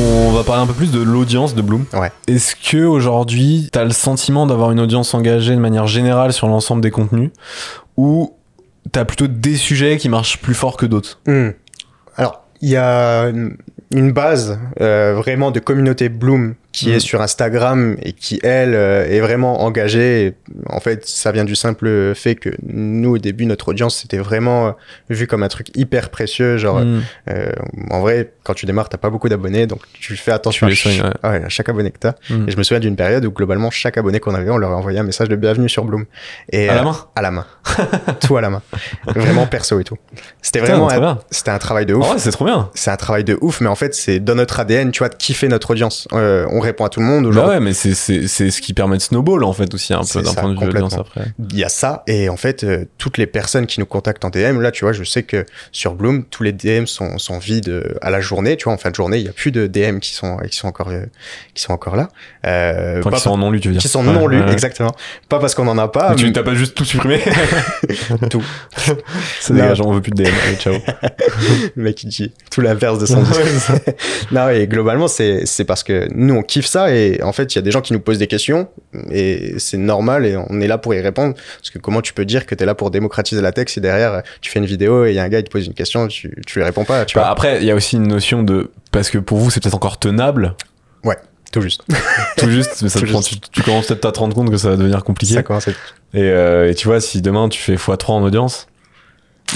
On va parler un peu plus de l'audience de Bloom. Ouais. Est-ce que aujourd'hui, tu as le sentiment d'avoir une audience engagée de manière générale sur l'ensemble des contenus? Ou tu as plutôt des sujets qui marchent plus fort que d'autres? Hmm. Alors, il y a une- une base euh, vraiment de communauté Bloom qui Mm. est sur Instagram et qui, elle, euh, est vraiment engagée. En fait, ça vient du simple fait que nous, au début, notre audience, c'était vraiment euh, vu comme un truc hyper précieux. Genre, Hmm. euh, en vrai, quand tu démarres, t'as pas beaucoup d'abonnés, donc tu fais attention Tu à, les soignes, ch- ouais. ouais, à chaque abonné que t'as. Hmm. Et je me souviens d'une période où, globalement, chaque abonné qu'on avait, on leur envoyait un message de bienvenue sur Bloom. Et, À la euh, main À la main. tout à la main. Vraiment perso et tout. C'était vraiment c'était un travail de ouf c'est trop bien. c'est un travail de ouf, mais en fait, c'est dans notre ADN, tu vois, de kiffer notre audience. Euh, on répond à tout le monde. Bah Aujourd'hui, ouais, mais c'est- ce qui permet de snowball en fait aussi un peu d'un point de vue audience après. il y a ça. Et en fait, euh, toutes les personnes qui nous contactent en DM, là, tu vois, je sais que sur Bloom, tous les DM sont, sont vides euh, à la journée. Tu vois, en fin de journée, il y a plus de DM qui sont, qui sont encore, euh, qui sont encore là. Euh, Enfin, qui sont en non lu, tu veux dire. qui sont Ouais, non lus, ouais. exactement. Pas parce qu'on en a pas. Mais tu mais- t'as pas juste tout supprimé Tout. C'est Non. dégageant, on veut plus de DM. Allez, ciao. le mec il dit tout l'inverse de son discours. non et globalement c'est c'est parce que nous on kiffe ça et en fait il y a des gens qui nous posent des questions et c'est normal et on est là pour y répondre. Parce que comment tu peux dire que tu es là pour démocratiser la tech si derrière tu fais une vidéo et il y a un gars qui te pose une question tu tu lui réponds pas tu Bah, vois. après, il y a aussi une notion de parce que pour vous c'est peut-être encore tenable, tout juste. Tout juste, mais ça te prend- tu, tu commences peut-être à te rendre compte que ça va devenir compliqué. ça commence à être- Et, euh, et tu vois, si demain tu fais x3 en audience,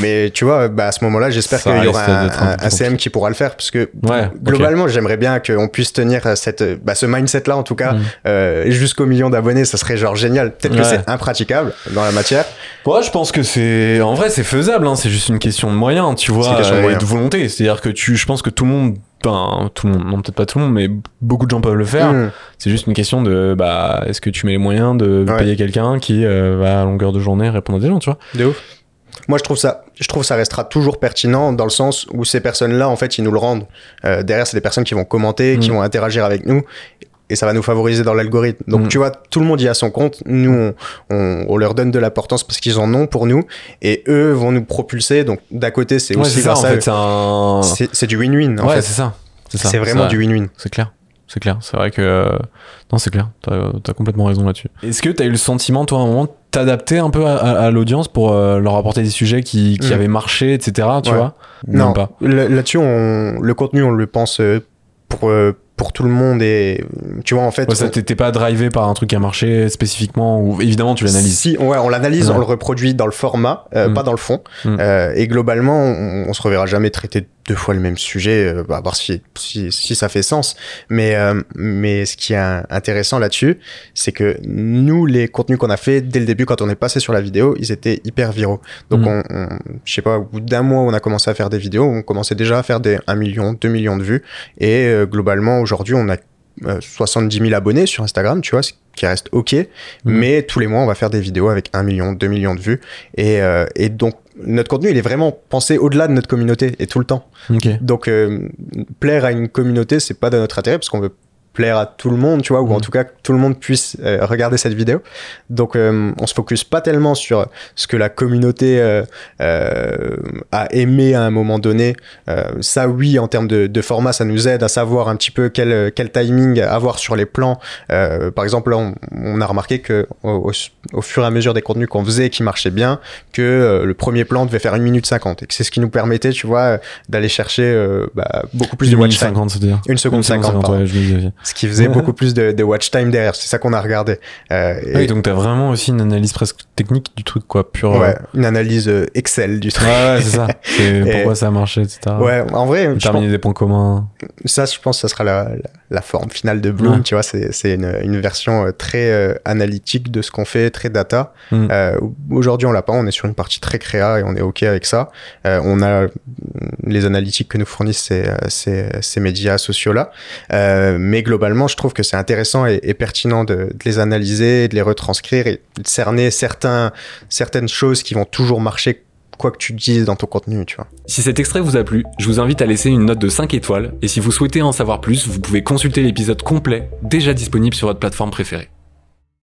mais tu vois bah à ce moment-là j'espère qu'il y aura un, un CM qui pourra le faire parce que ouais, globalement j'aimerais bien qu'on puisse tenir cette bah, ce mindset là en tout cas Mm. euh, jusqu'au million d'abonnés ça serait genre génial peut-être que c'est impraticable dans la matière. Ouais, je pense que c'est en vrai c'est faisable, hein, c'est juste une question de moyens, tu vois, C'est une question de euh, et moyens. de volonté. C'est-à-dire que tu, je pense que tout le monde, ben tout le monde, non peut-être pas tout le monde, mais beaucoup de gens peuvent le faire. Mm. C'est juste une question de, bah, est-ce que tu mets les moyens de Ouais. payer quelqu'un qui euh, va à longueur de journée répondre à des gens, tu vois De ouf. Moi, je trouve ça, je trouve ça restera toujours pertinent dans le sens où ces personnes-là, en fait, ils nous le rendent. Euh, derrière, c'est des personnes qui vont commenter, qui Mm. vont interagir avec nous. Et ça va nous favoriser dans l'algorithme. Donc, Mm. tu vois, tout le monde y a son compte. Nous, on, on, on leur donne de l'importance parce qu'ils en ont pour nous. Et eux vont nous propulser. Donc, d'à côté, c'est Ouais, aussi c'est ça, grâce à c'est un. Du win-win, en ouais, fait. c'est ça. C'est vraiment du win-win. C'est clair. C'est clair. C'est vrai que. Non, c'est clair. T'as as complètement raison là-dessus. Est-ce que t'as eu le sentiment, toi, à un moment, de t'adapter un peu à, à- à l'audience pour euh, leur apporter des sujets qui, qui Mm. avaient marché, etc. Tu Ouais. vois? Ou Non, là-dessus, le contenu, on le pense euh, pour, euh, pour tout le monde. Et tu vois, en fait. Ouais, ça t'était pas drivé par un truc qui a marché spécifiquement ou évidemment tu l'analyses. Si, ouais, on l'analyse, Ouais. on le reproduit dans le format, euh, Mm. pas dans le fond. Mm. Euh, et globalement, on, on se reverra jamais traiter deux fois le même sujet, euh, bah, à voir si, si, si ça fait sens. Mais, euh, mais ce qui est intéressant là-dessus, c'est que nous, les contenus qu'on a fait dès le début, quand on est passé sur la vidéo, ils étaient hyper viraux. Donc, Mm. on, on- je sais pas, au bout d'un mois, on a commencé à faire des vidéos, on commençait déjà à faire des 1 million, 2 millions de vues. Et euh, globalement, aujourd'hui, on a euh, 70 000 abonnés sur Instagram, tu vois, ce qui reste OK. Mais tous les mois, on va faire des vidéos avec 1 million, 2 millions de vues. Et, euh, et donc, notre contenu, il est vraiment pensé au-delà de notre communauté et tout le temps. Donc, euh, plaire à une communauté, c'est pas de notre intérêt parce qu'on veut plaire à tout le monde, tu vois, ou en Mm. tout cas tout le monde puisse euh, regarder cette vidéo. Donc, euh, on se focus pas tellement sur ce que la communauté euh, euh, a aimé à un moment donné. Ça, oui, en termes de, de format, ça nous aide à savoir un petit peu quel, quel timing avoir sur les plans. Par exemple, là, on, on a remarqué que au, au- au fur et à mesure des contenus qu'on faisait qui marchaient bien, que le premier plan devait faire 1 minute 50 et que c'est ce qui nous permettait, tu vois, d'aller chercher bah, beaucoup plus de watch time. 50, c'est-à-dire. Une seconde 50, pardon. ouais, je me disais. Ce qui faisait beaucoup plus de, de watch time derrière. C'est ça qu'on a regardé. Euh, et- Ah oui, donc t'as vraiment aussi une analyse presque technique du truc, quoi, pure. ouais, une analyse euh, Excel du truc. ouais, c'est ça. C'est Et- pourquoi ça a marché, etc. Ouais, en vrai, je pense- Terminer des points communs. ça, je pense que ça sera la, la, la forme finale de Bloom. Ouais. Tu vois, c'est une, une version euh, très euh, analytique de ce qu'on fait, très data. Mm. Euh, Aujourd'hui, on l'a pas. On est sur une partie très créa et on est OK avec ça. Euh, on a mm, les analytiques que nous fournissent ces, euh, ces, ces médias sociaux-là. Euh, mais globalement, je trouve que c'est intéressant et, et pertinent de, les analyser, de les retranscrire et de cerner certains, certaines choses qui vont toujours marcher quoi que tu dises dans ton contenu, tu vois. Si cet extrait vous a plu, je vous invite à laisser une note de 5 étoiles et si vous souhaitez en savoir plus, vous pouvez consulter l'épisode complet déjà disponible sur votre plateforme préférée.